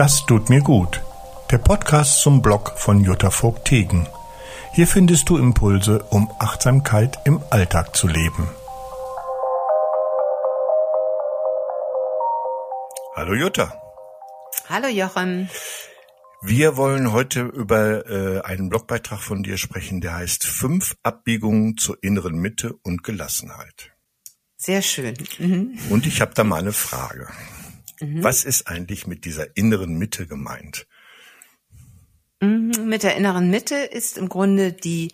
Das tut mir gut. Der Podcast zum Blog von Jutta Vogt-Tegen. Hier findest du Impulse, um Achtsamkeit im Alltag zu leben. Hallo Jutta. Hallo Jochen. Wir wollen heute über äh, einen Blogbeitrag von dir sprechen, der heißt Fünf Abbiegungen zur inneren Mitte und Gelassenheit. Sehr schön. Mhm. Und ich habe da mal eine Frage. Mhm. Was ist eigentlich mit dieser inneren Mitte gemeint? Mhm, mit der inneren Mitte ist im Grunde die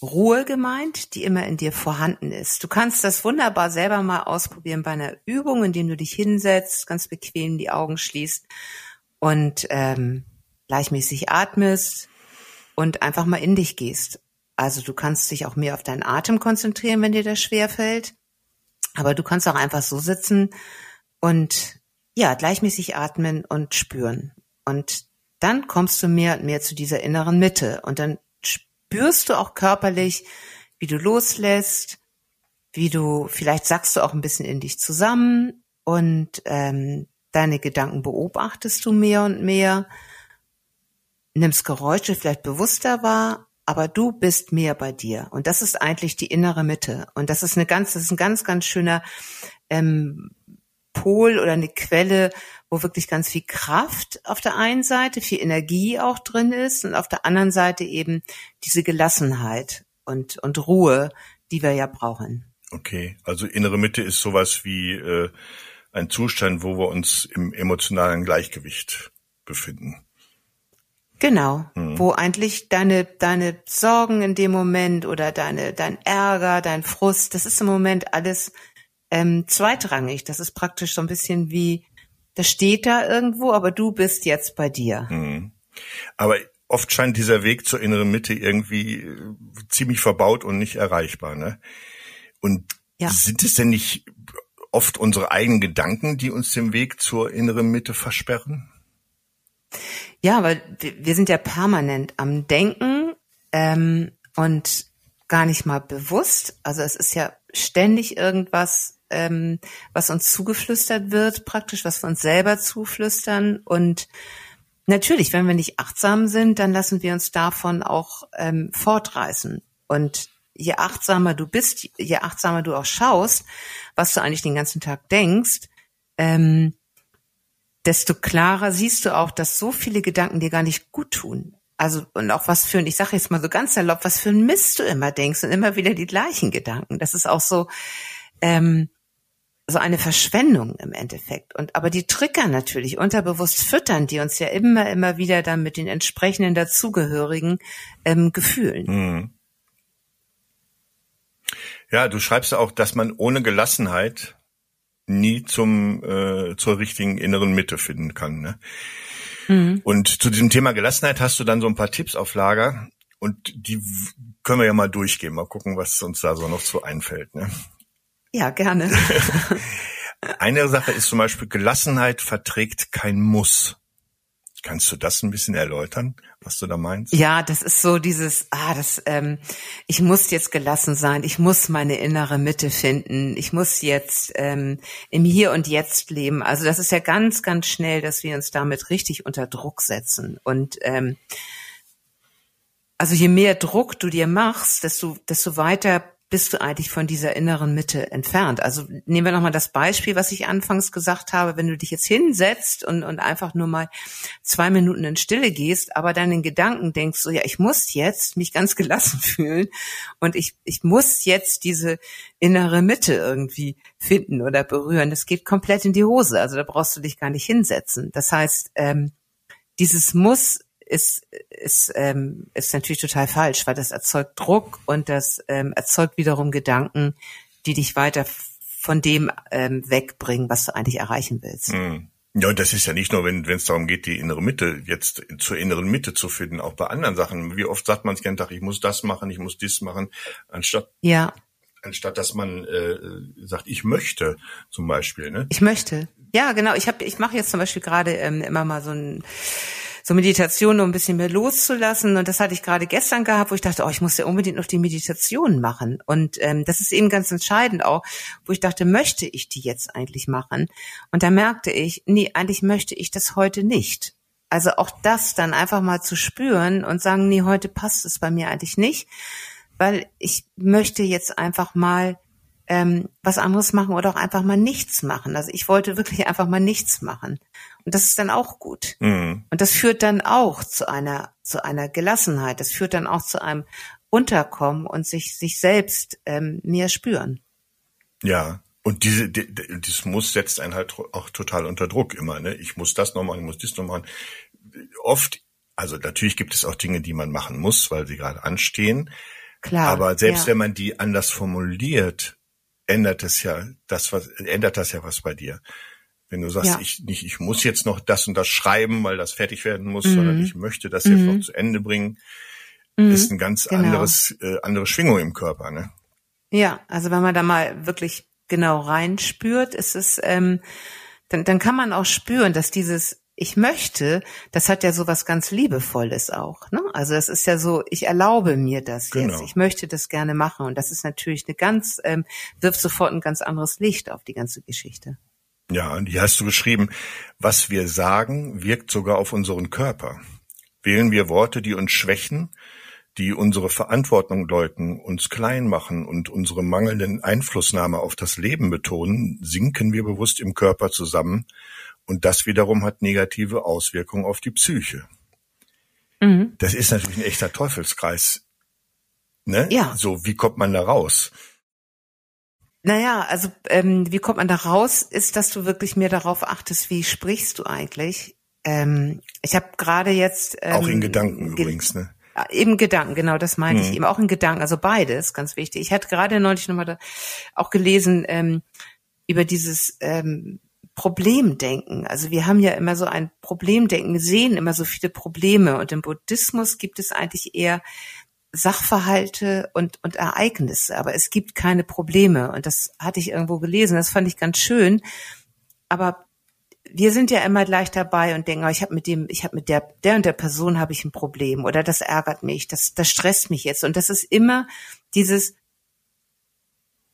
Ruhe gemeint, die immer in dir vorhanden ist. Du kannst das wunderbar selber mal ausprobieren bei einer Übung, indem du dich hinsetzt, ganz bequem die Augen schließt und ähm, gleichmäßig atmest und einfach mal in dich gehst. Also du kannst dich auch mehr auf deinen Atem konzentrieren, wenn dir das schwer fällt. Aber du kannst auch einfach so sitzen und ja, gleichmäßig atmen und spüren. Und dann kommst du mehr und mehr zu dieser inneren Mitte. Und dann spürst du auch körperlich, wie du loslässt, wie du, vielleicht sagst du auch ein bisschen in dich zusammen und ähm, deine Gedanken beobachtest du mehr und mehr, nimmst Geräusche vielleicht bewusster wahr, aber du bist mehr bei dir. Und das ist eigentlich die innere Mitte. Und das ist eine ganz, das ist ein ganz, ganz schöner ähm, Pol oder eine Quelle, wo wirklich ganz viel Kraft auf der einen Seite, viel Energie auch drin ist und auf der anderen Seite eben diese Gelassenheit und, und Ruhe, die wir ja brauchen. Okay, also innere Mitte ist sowas wie äh, ein Zustand, wo wir uns im emotionalen Gleichgewicht befinden. Genau, hm. wo eigentlich deine deine Sorgen in dem Moment oder deine dein Ärger, dein Frust, das ist im Moment alles ähm, zweitrangig. Das ist praktisch so ein bisschen wie, das steht da irgendwo, aber du bist jetzt bei dir. Mhm. Aber oft scheint dieser Weg zur inneren Mitte irgendwie äh, ziemlich verbaut und nicht erreichbar. Ne? Und ja. sind es denn nicht oft unsere eigenen Gedanken, die uns den Weg zur inneren Mitte versperren? Ja, weil wir sind ja permanent am Denken ähm, und gar nicht mal bewusst. Also es ist ja ständig irgendwas ähm, was uns zugeflüstert wird, praktisch, was wir uns selber zuflüstern. Und natürlich, wenn wir nicht achtsam sind, dann lassen wir uns davon auch ähm, fortreißen. Und je achtsamer du bist, je achtsamer du auch schaust, was du eigentlich den ganzen Tag denkst, ähm, desto klarer siehst du auch, dass so viele Gedanken dir gar nicht gut tun. Also und auch was für ein, ich sage jetzt mal so ganz erlaubt, was für ein Mist du immer denkst und immer wieder die gleichen Gedanken. Das ist auch so, ähm, so eine Verschwendung im Endeffekt. Und aber die Trigger natürlich unterbewusst füttern, die uns ja immer, immer wieder dann mit den entsprechenden dazugehörigen ähm, Gefühlen. Mhm. Ja, du schreibst auch, dass man ohne Gelassenheit nie zum äh, zur richtigen inneren Mitte finden kann. Ne? Mhm. Und zu diesem Thema Gelassenheit hast du dann so ein paar Tipps auf Lager und die können wir ja mal durchgehen, mal gucken, was uns da so noch so einfällt. Ne? Ja, gerne. Eine Sache ist zum Beispiel, Gelassenheit verträgt kein Muss. Kannst du das ein bisschen erläutern, was du da meinst? Ja, das ist so dieses, ah, das, ähm, ich muss jetzt gelassen sein, ich muss meine innere Mitte finden, ich muss jetzt ähm, im Hier und Jetzt leben. Also das ist ja ganz, ganz schnell, dass wir uns damit richtig unter Druck setzen. Und ähm, also je mehr Druck du dir machst, desto, desto weiter bist du eigentlich von dieser inneren Mitte entfernt? Also nehmen wir nochmal das Beispiel, was ich anfangs gesagt habe, wenn du dich jetzt hinsetzt und, und einfach nur mal zwei Minuten in Stille gehst, aber dann in Gedanken denkst, so ja, ich muss jetzt mich ganz gelassen fühlen und ich, ich muss jetzt diese innere Mitte irgendwie finden oder berühren. Das geht komplett in die Hose. Also da brauchst du dich gar nicht hinsetzen. Das heißt, ähm, dieses Muss ist, ist, ähm, ist natürlich total falsch, weil das erzeugt Druck und das ähm, erzeugt wiederum Gedanken, die dich weiter von dem ähm, wegbringen, was du eigentlich erreichen willst. Mhm. Ja, und das ist ja nicht nur, wenn es darum geht, die innere Mitte jetzt zur inneren Mitte zu finden, auch bei anderen Sachen. Wie oft sagt man es kennt, ich muss das machen, ich muss dies machen, anstatt ja. anstatt dass man äh, sagt, ich möchte zum Beispiel. Ne? Ich möchte. Ja, genau. Ich habe, ich mache jetzt zum Beispiel gerade ähm, immer mal so ein so Meditation, um ein bisschen mehr loszulassen. Und das hatte ich gerade gestern gehabt, wo ich dachte, oh, ich muss ja unbedingt noch die Meditation machen. Und ähm, das ist eben ganz entscheidend auch, wo ich dachte, möchte ich die jetzt eigentlich machen? Und da merkte ich, nee, eigentlich möchte ich das heute nicht. Also auch das dann einfach mal zu spüren und sagen, nee, heute passt es bei mir eigentlich nicht, weil ich möchte jetzt einfach mal ähm, was anderes machen oder auch einfach mal nichts machen. Also ich wollte wirklich einfach mal nichts machen. Und das ist dann auch gut. Mhm. Und das führt dann auch zu einer, zu einer Gelassenheit. Das führt dann auch zu einem Unterkommen und sich, sich selbst ähm, mehr spüren. Ja, und diese, die, dieses Muss setzt einen halt auch total unter Druck immer. Ne? Ich muss das noch machen, ich muss dies noch machen. Oft, also natürlich gibt es auch Dinge, die man machen muss, weil sie gerade anstehen. Klar. Aber selbst ja. wenn man die anders formuliert, ändert es ja das, was ändert das ja was bei dir. Wenn du sagst, ja. ich nicht, ich muss jetzt noch das und das schreiben, weil das fertig werden muss, mhm. sondern ich möchte das mhm. jetzt noch zu Ende bringen, mhm. ist ein ganz genau. anderes, äh, andere Schwingung im Körper, ne? Ja, also wenn man da mal wirklich genau reinspürt, ist es, ähm, dann, dann kann man auch spüren, dass dieses ich möchte, das hat ja so was ganz Liebevolles auch. Ne? Also das ist ja so, ich erlaube mir das genau. jetzt. Ich möchte das gerne machen. Und das ist natürlich eine ganz, ähm, wirft sofort ein ganz anderes Licht auf die ganze Geschichte. Ja, und hier hast du geschrieben, was wir sagen, wirkt sogar auf unseren Körper. Wählen wir Worte, die uns schwächen, die unsere Verantwortung deuten, uns klein machen und unsere mangelnden Einflussnahme auf das Leben betonen, sinken wir bewusst im Körper zusammen und das wiederum hat negative Auswirkungen auf die Psyche. Mhm. Das ist natürlich ein echter Teufelskreis. Ne? Ja. So, wie kommt man da raus? Naja, also ähm, wie kommt man da raus, ist, dass du wirklich mehr darauf achtest, wie sprichst du eigentlich. Ähm, ich habe gerade jetzt ähm, auch in Gedanken ge übrigens, ne? Eben Gedanken, genau, das meine mhm. ich eben auch in Gedanken, also beides, ganz wichtig. Ich hatte gerade neulich nochmal da auch gelesen ähm, über dieses ähm, Problemdenken. Also wir haben ja immer so ein Problemdenken, wir sehen immer so viele Probleme. Und im Buddhismus gibt es eigentlich eher Sachverhalte und, und Ereignisse, aber es gibt keine Probleme. Und das hatte ich irgendwo gelesen, das fand ich ganz schön, aber wir sind ja immer gleich dabei und denken, oh, ich habe mit dem, ich habe mit der, der und der Person habe ich ein Problem. Oder das ärgert mich, das, das stresst mich jetzt. Und das ist immer dieses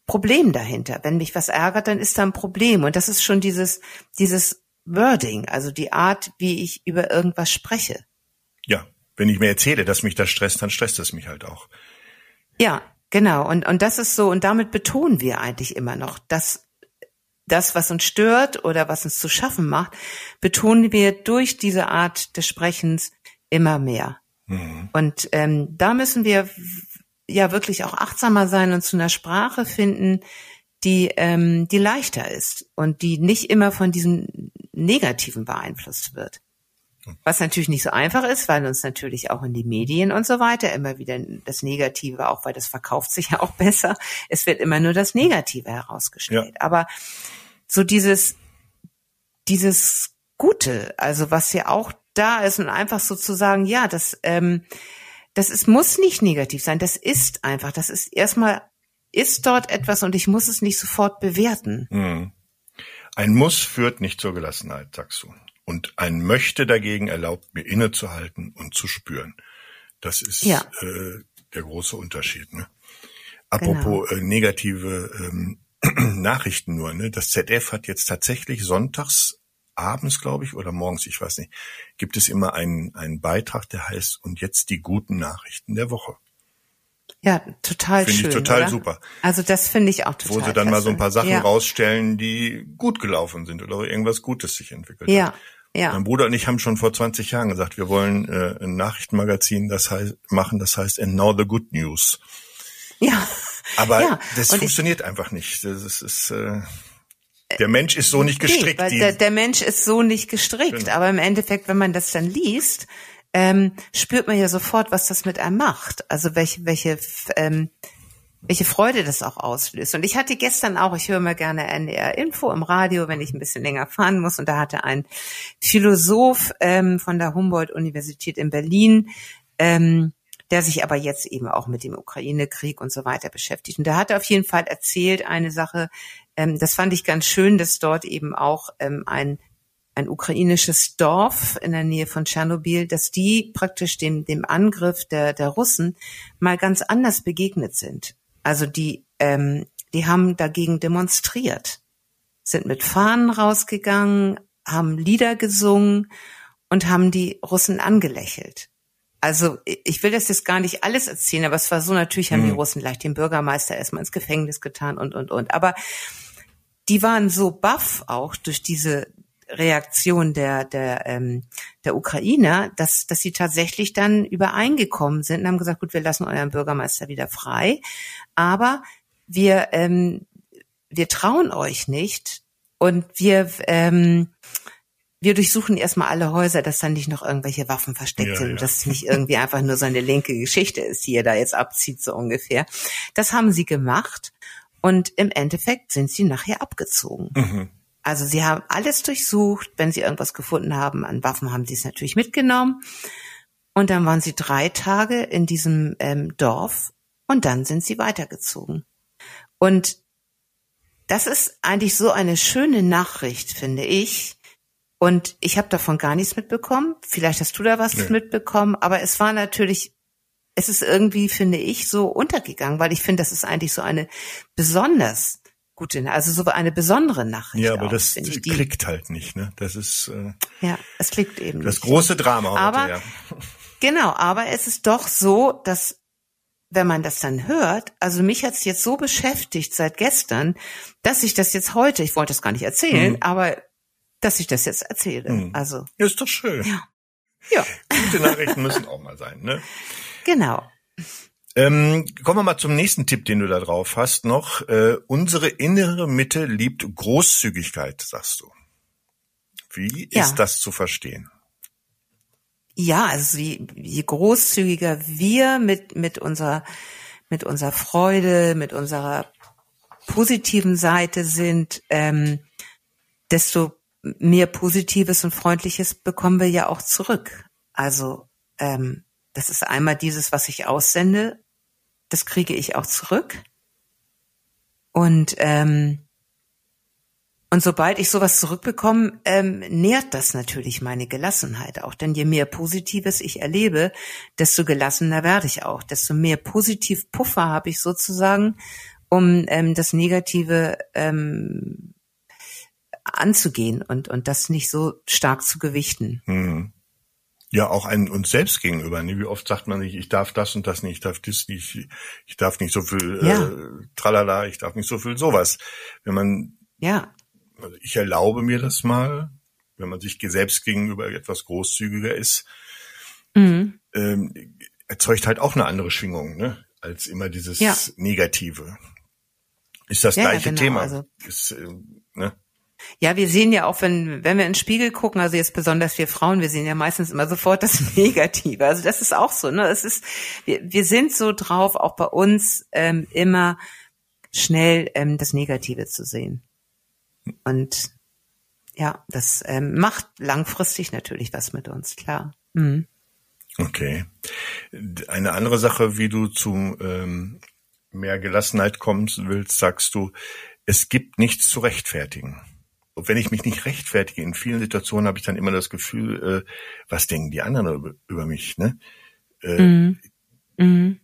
Problem dahinter. Wenn mich was ärgert, dann ist da ein Problem. Und das ist schon dieses, dieses Wording, also die Art, wie ich über irgendwas spreche. Ja, wenn ich mir erzähle, dass mich das stresst, dann stresst es mich halt auch. Ja, genau. Und, und das ist so, und damit betonen wir eigentlich immer noch, dass das, was uns stört oder was uns zu schaffen macht, betonen wir durch diese Art des Sprechens immer mehr. Mhm. Und ähm, da müssen wir ja wirklich auch achtsamer sein und zu einer Sprache finden, die, ähm, die leichter ist und die nicht immer von diesem Negativen beeinflusst wird. Was natürlich nicht so einfach ist, weil uns natürlich auch in die Medien und so weiter immer wieder das Negative, auch weil das verkauft sich ja auch besser, es wird immer nur das Negative herausgestellt. Ja. Aber so dieses, dieses Gute, also was ja auch da ist und einfach so zu sagen, ja, das, ähm, das ist, muss nicht negativ sein. Das ist einfach. Das ist erstmal, ist dort etwas und ich muss es nicht sofort bewerten. Hm. Ein Muss führt nicht zur Gelassenheit, sagst du. Und ein Möchte dagegen erlaubt mir innezuhalten und zu spüren. Das ist ja. äh, der große Unterschied. Ne? Apropos genau. äh, negative ähm, Nachrichten nur. Ne? Das ZF hat jetzt tatsächlich sonntags abends, glaube ich, oder morgens, ich weiß nicht, gibt es immer einen, einen Beitrag, der heißt Und jetzt die guten Nachrichten der Woche. Ja, total find schön. Finde ich total oder? super. Also das finde ich auch total Wo sie dann mal so ein paar Sachen ja. rausstellen, die gut gelaufen sind oder irgendwas Gutes sich entwickelt ja. hat. Ja. Mein Bruder und ich haben schon vor 20 Jahren gesagt, wir wollen äh, ein Nachrichtenmagazin das heißt, machen, das heißt And Now the Good News. Ja. Aber ja. das und funktioniert einfach nicht. Das ist, ist äh, der Mensch ist so nicht gestrickt. Nee, der, der, Mensch ist so nicht gestrickt. Genau. Aber im Endeffekt, wenn man das dann liest, ähm, spürt man ja sofort, was das mit einem macht. Also welche, welche, ähm, welche Freude das auch auslöst. Und ich hatte gestern auch, ich höre mal gerne NDR Info im Radio, wenn ich ein bisschen länger fahren muss. Und da hatte ein Philosoph ähm, von der Humboldt-Universität in Berlin, ähm, der sich aber jetzt eben auch mit dem Ukraine-Krieg und so weiter beschäftigt. Und der hatte auf jeden Fall erzählt eine Sache, ähm, das fand ich ganz schön, dass dort eben auch ähm, ein ein ukrainisches Dorf in der Nähe von Tschernobyl, dass die praktisch dem, dem Angriff der, der Russen mal ganz anders begegnet sind. Also die, ähm, die haben dagegen demonstriert, sind mit Fahnen rausgegangen, haben Lieder gesungen und haben die Russen angelächelt. Also ich will das jetzt gar nicht alles erzählen, aber es war so, natürlich haben mhm. die Russen gleich den Bürgermeister erstmal ins Gefängnis getan und, und, und. Aber die waren so baff auch durch diese Reaktion der, der, ähm, der Ukrainer, dass, dass sie tatsächlich dann übereingekommen sind und haben gesagt, gut, wir lassen euren Bürgermeister wieder frei, aber wir, ähm, wir trauen euch nicht und wir, ähm, wir durchsuchen erstmal alle Häuser, dass da nicht noch irgendwelche Waffen versteckt ja, sind, ja. dass es nicht irgendwie einfach nur so eine linke Geschichte ist, die ihr da jetzt abzieht, so ungefähr. Das haben sie gemacht und im Endeffekt sind sie nachher abgezogen. Mhm. Also sie haben alles durchsucht. Wenn sie irgendwas gefunden haben an Waffen, haben sie es natürlich mitgenommen. Und dann waren sie drei Tage in diesem ähm, Dorf und dann sind sie weitergezogen. Und das ist eigentlich so eine schöne Nachricht, finde ich, und ich habe davon gar nichts mitbekommen. Vielleicht hast du da was nee. mitbekommen, aber es war natürlich, es ist irgendwie, finde ich, so untergegangen, weil ich finde, das ist eigentlich so eine besonders gute, also so eine besondere Nachricht. Ja, aber auch, das klickt halt nicht, ne? Das ist äh, ja, es klickt eben. Das nicht. große Drama heute, aber, ja. Genau, aber es ist doch so, dass wenn man das dann hört, also mich hat's jetzt so beschäftigt seit gestern, dass ich das jetzt heute, ich wollte es gar nicht erzählen, mhm. aber dass ich das jetzt erzähle. Hm. Also. Ist doch schön. Ja. Ja. Gute Nachrichten müssen auch mal sein, ne? Genau. Ähm, kommen wir mal zum nächsten Tipp, den du da drauf hast noch. Äh, unsere innere Mitte liebt Großzügigkeit, sagst du. Wie ja. ist das zu verstehen? Ja, also je, je großzügiger wir mit, mit unserer, mit unserer Freude, mit unserer positiven Seite sind, ähm, desto mehr Positives und Freundliches bekommen wir ja auch zurück. Also ähm, das ist einmal dieses, was ich aussende, das kriege ich auch zurück. Und ähm, und sobald ich sowas zurückbekomme, ähm, nährt das natürlich meine Gelassenheit auch. Denn je mehr Positives ich erlebe, desto gelassener werde ich auch. Desto mehr Positiv-Puffer habe ich sozusagen, um ähm, das Negative ähm, anzugehen und, und das nicht so stark zu gewichten. Mhm. Ja, auch ein uns selbst gegenüber. Ne? Wie oft sagt man nicht, ich darf das und das nicht, ich darf das nicht, ich darf nicht so viel ja. äh, tralala, ich darf nicht so viel sowas. Wenn man, ja, also ich erlaube mir das mal, wenn man sich selbst gegenüber etwas großzügiger ist, mhm. ähm, erzeugt halt auch eine andere Schwingung, ne? als immer dieses ja. Negative. Ist das ja, gleiche genau, Thema. Also. Ist, äh, ne? Ja, wir sehen ja auch, wenn, wenn wir in den Spiegel gucken, also jetzt besonders wir Frauen, wir sehen ja meistens immer sofort das Negative. Also das ist auch so, ne? Es ist, wir, wir sind so drauf, auch bei uns ähm, immer schnell ähm, das Negative zu sehen. Und ja, das ähm, macht langfristig natürlich was mit uns, klar. Mhm. Okay. Eine andere Sache, wie du zu ähm, mehr Gelassenheit kommst willst, sagst du, es gibt nichts zu rechtfertigen wenn ich mich nicht rechtfertige, in vielen Situationen habe ich dann immer das Gefühl, äh, was denken die anderen über, über mich, ne? Äh, mhm. Mhm.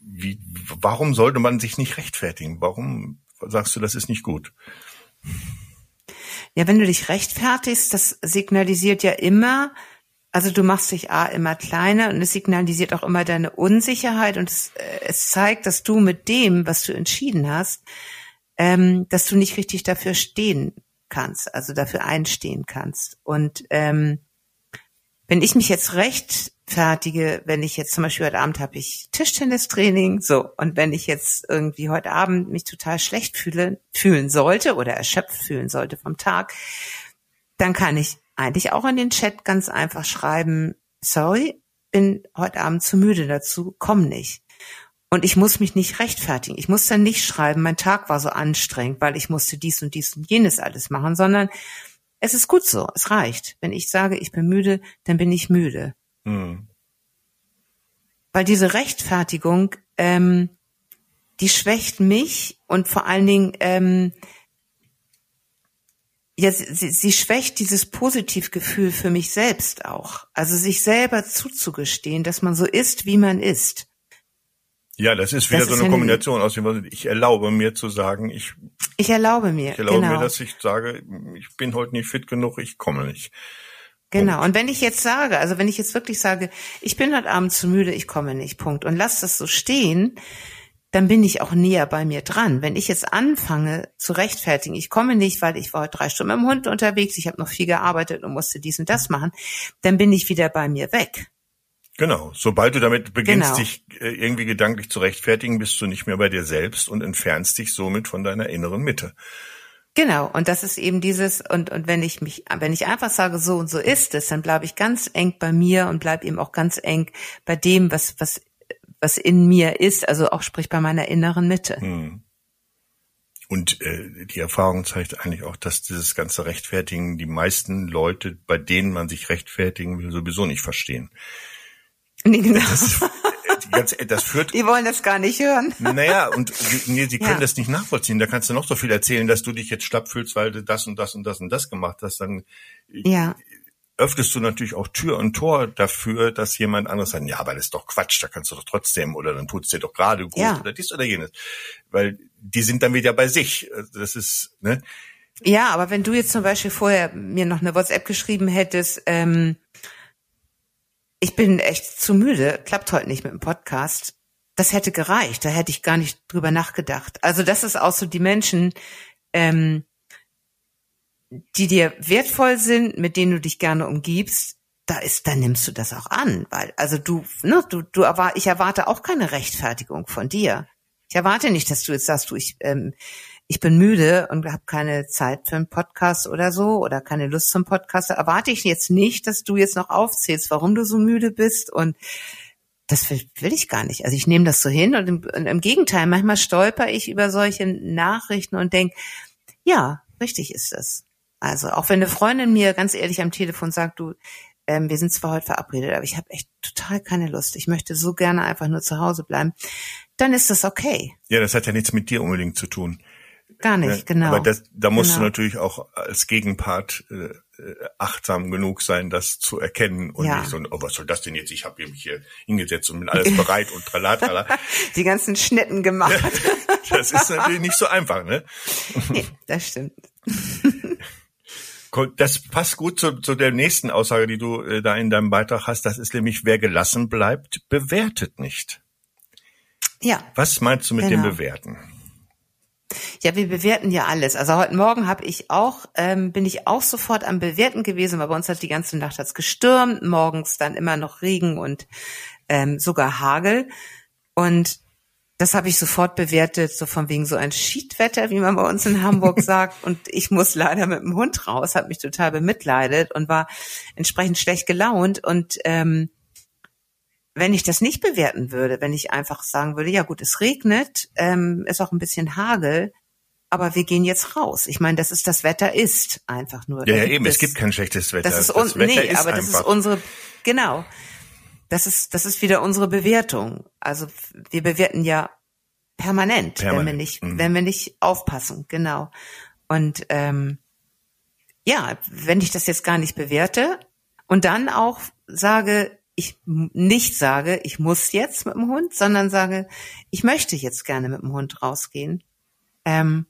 Wie, warum sollte man sich nicht rechtfertigen? Warum sagst du, das ist nicht gut? Ja, wenn du dich rechtfertigst, das signalisiert ja immer, also du machst dich A immer kleiner und es signalisiert auch immer deine Unsicherheit und es, äh, es zeigt, dass du mit dem, was du entschieden hast, ähm, dass du nicht richtig dafür stehen kannst, also dafür einstehen kannst. Und ähm, wenn ich mich jetzt rechtfertige, wenn ich jetzt zum Beispiel heute Abend habe ich Tischtennistraining, so, und wenn ich jetzt irgendwie heute Abend mich total schlecht fühle, fühlen sollte oder erschöpft fühlen sollte vom Tag, dann kann ich eigentlich auch in den Chat ganz einfach schreiben, sorry, bin heute Abend zu müde dazu, komm nicht. Und ich muss mich nicht rechtfertigen. Ich muss dann nicht schreiben, mein Tag war so anstrengend, weil ich musste dies und dies und jenes alles machen, sondern es ist gut so, es reicht. Wenn ich sage, ich bin müde, dann bin ich müde. Mhm. Weil diese Rechtfertigung, ähm, die schwächt mich und vor allen Dingen, ähm, ja, sie, sie schwächt dieses Positivgefühl für mich selbst auch. Also sich selber zuzugestehen, dass man so ist, wie man ist. Ja, das ist wieder das so eine Kombination aus dem, ich erlaube mir zu sagen, ich, ich erlaube mir, ich erlaube genau. mir, dass ich sage, ich bin heute nicht fit genug, ich komme nicht. Genau. Und wenn ich jetzt sage, also wenn ich jetzt wirklich sage, ich bin heute Abend zu müde, ich komme nicht, Punkt. Und lass das so stehen, dann bin ich auch näher bei mir dran. Wenn ich jetzt anfange zu rechtfertigen, ich komme nicht, weil ich war heute drei Stunden mit dem Hund unterwegs, ich habe noch viel gearbeitet und musste dies und das machen, dann bin ich wieder bei mir weg. Genau. Sobald du damit beginnst, genau. dich äh, irgendwie gedanklich zu rechtfertigen, bist du nicht mehr bei dir selbst und entfernst dich somit von deiner inneren Mitte. Genau, und das ist eben dieses, und, und wenn ich mich, wenn ich einfach sage, so und so ist es, dann bleibe ich ganz eng bei mir und bleibe eben auch ganz eng bei dem, was, was, was in mir ist, also auch sprich bei meiner inneren Mitte. Hm. Und äh, die Erfahrung zeigt eigentlich auch, dass dieses ganze Rechtfertigen die meisten Leute, bei denen man sich rechtfertigen will, sowieso nicht verstehen. Nee, genau. Das, ganz, das führt. Die wollen das gar nicht hören. Naja, und nee, sie können ja. das nicht nachvollziehen. Da kannst du noch so viel erzählen, dass du dich jetzt schlapp fühlst, weil du das und das und das und das gemacht hast. Dann ja. öffnest du natürlich auch Tür und Tor dafür, dass jemand anderes sagt, ja, aber das ist doch Quatsch, da kannst du doch trotzdem oder dann tut's dir doch gerade gut ja. oder dies oder jenes. Weil die sind dann wieder bei sich. Das ist, ne? Ja, aber wenn du jetzt zum Beispiel vorher mir noch eine WhatsApp geschrieben hättest, ähm, ich bin echt zu müde, klappt heute nicht mit dem Podcast. Das hätte gereicht, da hätte ich gar nicht drüber nachgedacht. Also das ist auch so die Menschen, ähm, die dir wertvoll sind, mit denen du dich gerne umgibst, da ist, da nimmst du das auch an, weil, also du, ne, du, du erwart, ich erwarte auch keine Rechtfertigung von dir. Ich erwarte nicht, dass du jetzt sagst, du, ich, ähm, ich bin müde und habe keine Zeit für einen Podcast oder so oder keine Lust zum Podcast, erwarte ich jetzt nicht, dass du jetzt noch aufzählst, warum du so müde bist und das will, will ich gar nicht. Also ich nehme das so hin und im, und im Gegenteil, manchmal stolper ich über solche Nachrichten und denk, ja, richtig ist das. Also auch wenn eine Freundin mir ganz ehrlich am Telefon sagt, du, ähm, wir sind zwar heute verabredet, aber ich habe echt total keine Lust. Ich möchte so gerne einfach nur zu Hause bleiben. Dann ist das okay. Ja, das hat ja nichts mit dir unbedingt zu tun. Gar nicht, ne? genau. Aber das, da musst genau. du natürlich auch als Gegenpart äh, achtsam genug sein, das zu erkennen und ja. nicht so, oh, was soll das denn jetzt? Ich habe mich hier hingesetzt und bin alles bereit und tralatala. Die ganzen Schnitten gemacht. das ist natürlich nicht so einfach, ne? Nee, das stimmt. Das passt gut zu, zu der nächsten Aussage, die du äh, da in deinem Beitrag hast. Das ist nämlich, wer gelassen bleibt, bewertet nicht. Ja. Was meinst du mit genau. dem Bewerten? Ja, wir bewerten ja alles. Also heute Morgen habe ich auch, ähm, bin ich auch sofort am Bewerten gewesen, weil bei uns hat die ganze Nacht hat's gestürmt, morgens dann immer noch Regen und ähm, sogar Hagel. Und das habe ich sofort bewertet, so von wegen so ein Schiedwetter, wie man bei uns in Hamburg sagt. Und ich muss leider mit dem Hund raus, hat mich total bemitleidet und war entsprechend schlecht gelaunt. Und ähm, wenn ich das nicht bewerten würde, wenn ich einfach sagen würde, ja gut, es regnet, ähm, ist auch ein bisschen Hagel, aber wir gehen jetzt raus. Ich meine, das ist das Wetter ist einfach nur. Ja, ja eben, es, es, gibt kein schlechtes Wetter. Das ist un das nee, ist aber das ist unsere genau. Das ist das ist wieder unsere Bewertung. Also wir bewerten ja permanent, permanent. wenn wir nicht mhm. wenn wir nicht aufpassen, genau. Und ähm, ja, wenn ich das jetzt gar nicht bewerte und dann auch sage, ich nicht sage, ich muss jetzt mit dem Hund, sondern sage, ich möchte jetzt gerne mit dem Hund rausgehen, ähm,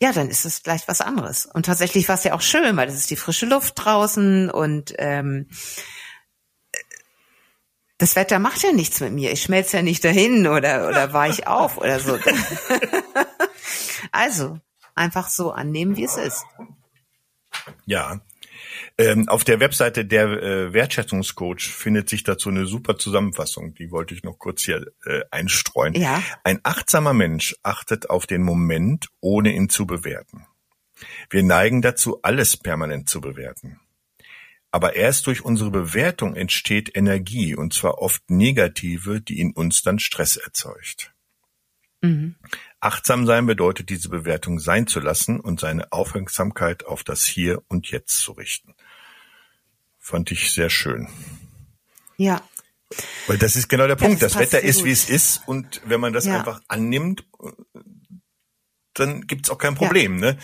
ja, dann ist es gleich was anderes. Und tatsächlich war es ja auch schön, weil es ist die frische Luft draußen und ähm, das Wetter macht ja nichts mit mir. Ich schmelze ja nicht dahin oder oder weich auf oder so. also einfach so annehmen, wie es ist. Ja, ähm, auf der Webseite der äh, Wertschätzungscoach findet sich dazu eine super Zusammenfassung. Die wollte ich noch kurz hier äh, einstreuen. Ja. Ein achtsamer Mensch achtet auf den Moment, ohne ihn zu bewerten. Wir neigen dazu, alles permanent zu bewerten. Aber erst durch unsere Bewertung entsteht Energie, und zwar oft negative, die in uns dann Stress erzeugt. Mhm. Achtsam sein bedeutet, diese Bewertung sein zu lassen und seine Aufmerksamkeit auf das Hier und Jetzt zu richten. Fand ich sehr schön. Ja. Weil das ist genau der Punkt. das, das Wetter ist, gut. wie es ist. Und wenn man das ja. einfach annimmt, dann gibt's auch kein Problem, ja. ne?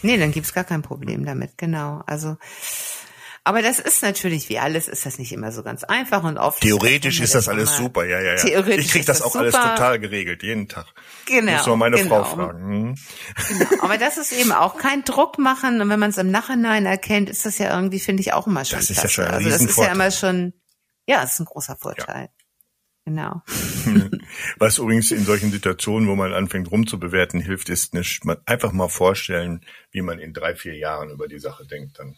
Nee, dann gibt's gar kein Problem damit, genau. Also Aber das ist natürlich, wie alles, ist das nicht immer so ganz einfach und oft. Theoretisch ist das, das alles super, ja, ja, ja. Theoretisch ich krieg das, das auch super. alles total geregelt, jeden Tag. Genau. Muss man meine genau. Frau fragen. Hm. Genau. Aber das ist eben auch kein Druck machen und wenn man es im Nachhinein erkennt, ist das ja irgendwie, finde ich, auch immer schon. Das ist ja schon ein Also das ist ja immer schon, ja, das ist ein großer Vorteil. Ja. Genau. Was übrigens in solchen Situationen, wo man anfängt rumzubewerten, hilft, ist nicht, einfach mal vorstellen, wie man in drei, vier Jahren über die Sache denkt. Dann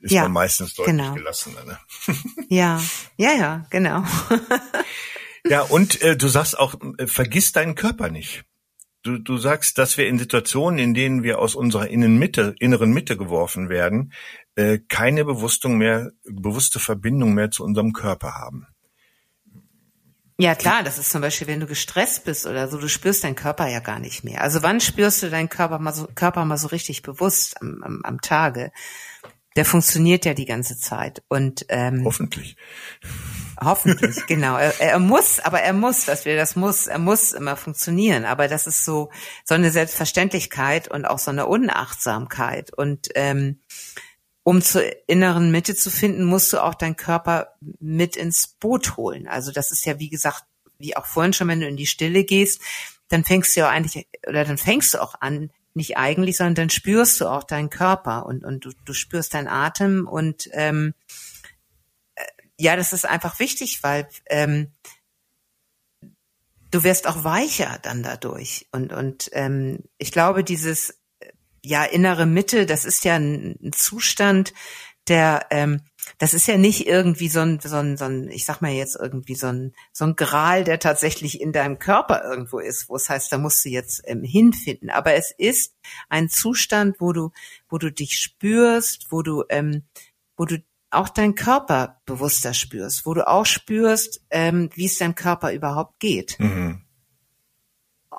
ist ja, man meistens deutlich genau. gelassener. Ne? ja, ja, ja, genau. ja, und äh, du sagst auch, äh, vergiss deinen Körper nicht. Du, du sagst, dass wir in Situationen, in denen wir aus unserer Innenmitte, inneren Mitte geworfen werden, äh, keine Bewusstung mehr, bewusste Verbindung mehr zu unserem Körper haben. Ja klar, das ist zum Beispiel, wenn du gestresst bist oder so, du spürst deinen Körper ja gar nicht mehr. Also wann spürst du deinen Körper mal so, Körper mal so richtig bewusst am, am, am Tage? Der funktioniert ja die ganze Zeit und ähm, hoffentlich. Hoffentlich, genau. Er, er muss, aber er muss, dass wir das muss, er muss immer funktionieren. Aber das ist so so eine Selbstverständlichkeit und auch so eine Unachtsamkeit und ähm, um zur inneren Mitte zu finden, musst du auch deinen Körper mit ins Boot holen. Also das ist ja, wie gesagt, wie auch vorhin schon, wenn du in die Stille gehst, dann fängst du ja eigentlich, oder dann fängst du auch an, nicht eigentlich, sondern dann spürst du auch deinen Körper und, und du, du spürst deinen Atem und ähm, äh, ja, das ist einfach wichtig, weil ähm, du wirst auch weicher dann dadurch. Und, und ähm, ich glaube, dieses ja, innere Mitte, das ist ja ein, Zustand, der, ähm, das ist ja nicht irgendwie so ein, so ein, so ein, ich sag mal jetzt irgendwie so ein, so ein Gral, der tatsächlich in deinem Körper irgendwo ist, wo es heißt, da musst du jetzt ähm, hinfinden. Aber es ist ein Zustand, wo du, wo du dich spürst, wo du, ähm, wo du auch deinen Körper bewusster spürst, wo du auch spürst, ähm, wie es deinem Körper überhaupt geht. Mhm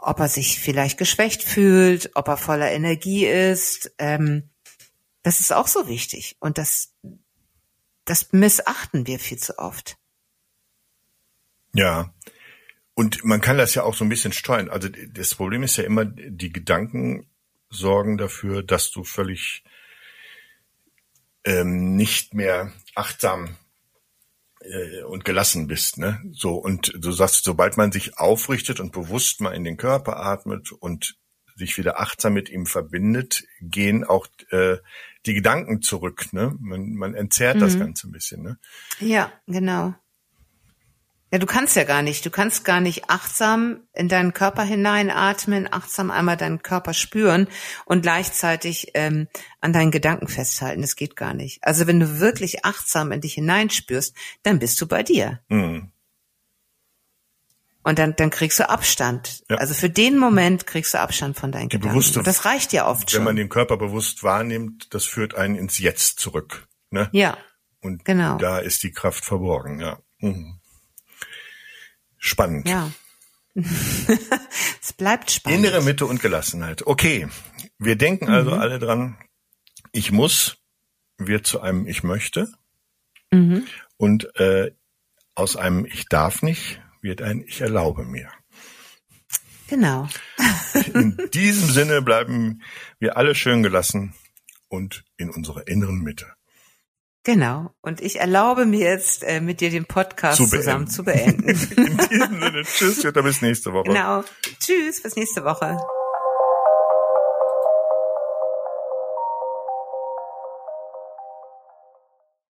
ob er sich vielleicht geschwächt fühlt, ob er voller Energie ist. Ähm, das ist auch so wichtig. Und das, das missachten wir viel zu oft. Ja. Und man kann das ja auch so ein bisschen steuern. Also das Problem ist ja immer, die Gedanken sorgen dafür, dass du völlig ähm, nicht mehr achtsam äh, und gelassen bist, ne? So und du sagst, sobald man sich aufrichtet und bewusst mal in den Körper atmet und sich wieder achtsam mit ihm verbindet, gehen auch äh, die Gedanken zurück, ne? Man, man entzerrt mhm. das Ganze ein bisschen, ne? Ja, genau. Ja, du kannst ja gar nicht. Du kannst gar nicht achtsam in deinen Körper hineinatmen, achtsam einmal deinen Körper spüren und gleichzeitig ähm, an deinen Gedanken festhalten. Das geht gar nicht. Also wenn du wirklich achtsam in dich hineinspürst, dann bist du bei dir. Mhm. Und dann, dann kriegst du Abstand. Ja. Also für den Moment kriegst du Abstand von deinen Die Gedanken. Bewusste, und das reicht ja oft schon. Wenn man den Körper bewusst wahrnimmt, das führt einen ins Jetzt zurück. Ne? Ja. Und genau. da ist die Kraft verborgen, ja. Mhm. Spannend. Ja. es bleibt spannend. Innere Mitte und Gelassenheit. Okay. Wir denken also mhm. alle dran, ich muss wird zu einem Ich möchte. Mhm. Und äh, aus einem Ich darf nicht wird ein Ich erlaube mir. Genau. in diesem Sinne bleiben wir alle schön gelassen und in unserer inneren Mitte. Genau. Und ich erlaube mir jetzt, äh, mit dir den Podcast zu zusammen zu beenden. In diesem Sinne, tschüss, bis nächste Woche. Genau. Tschüss, bis nächste Woche.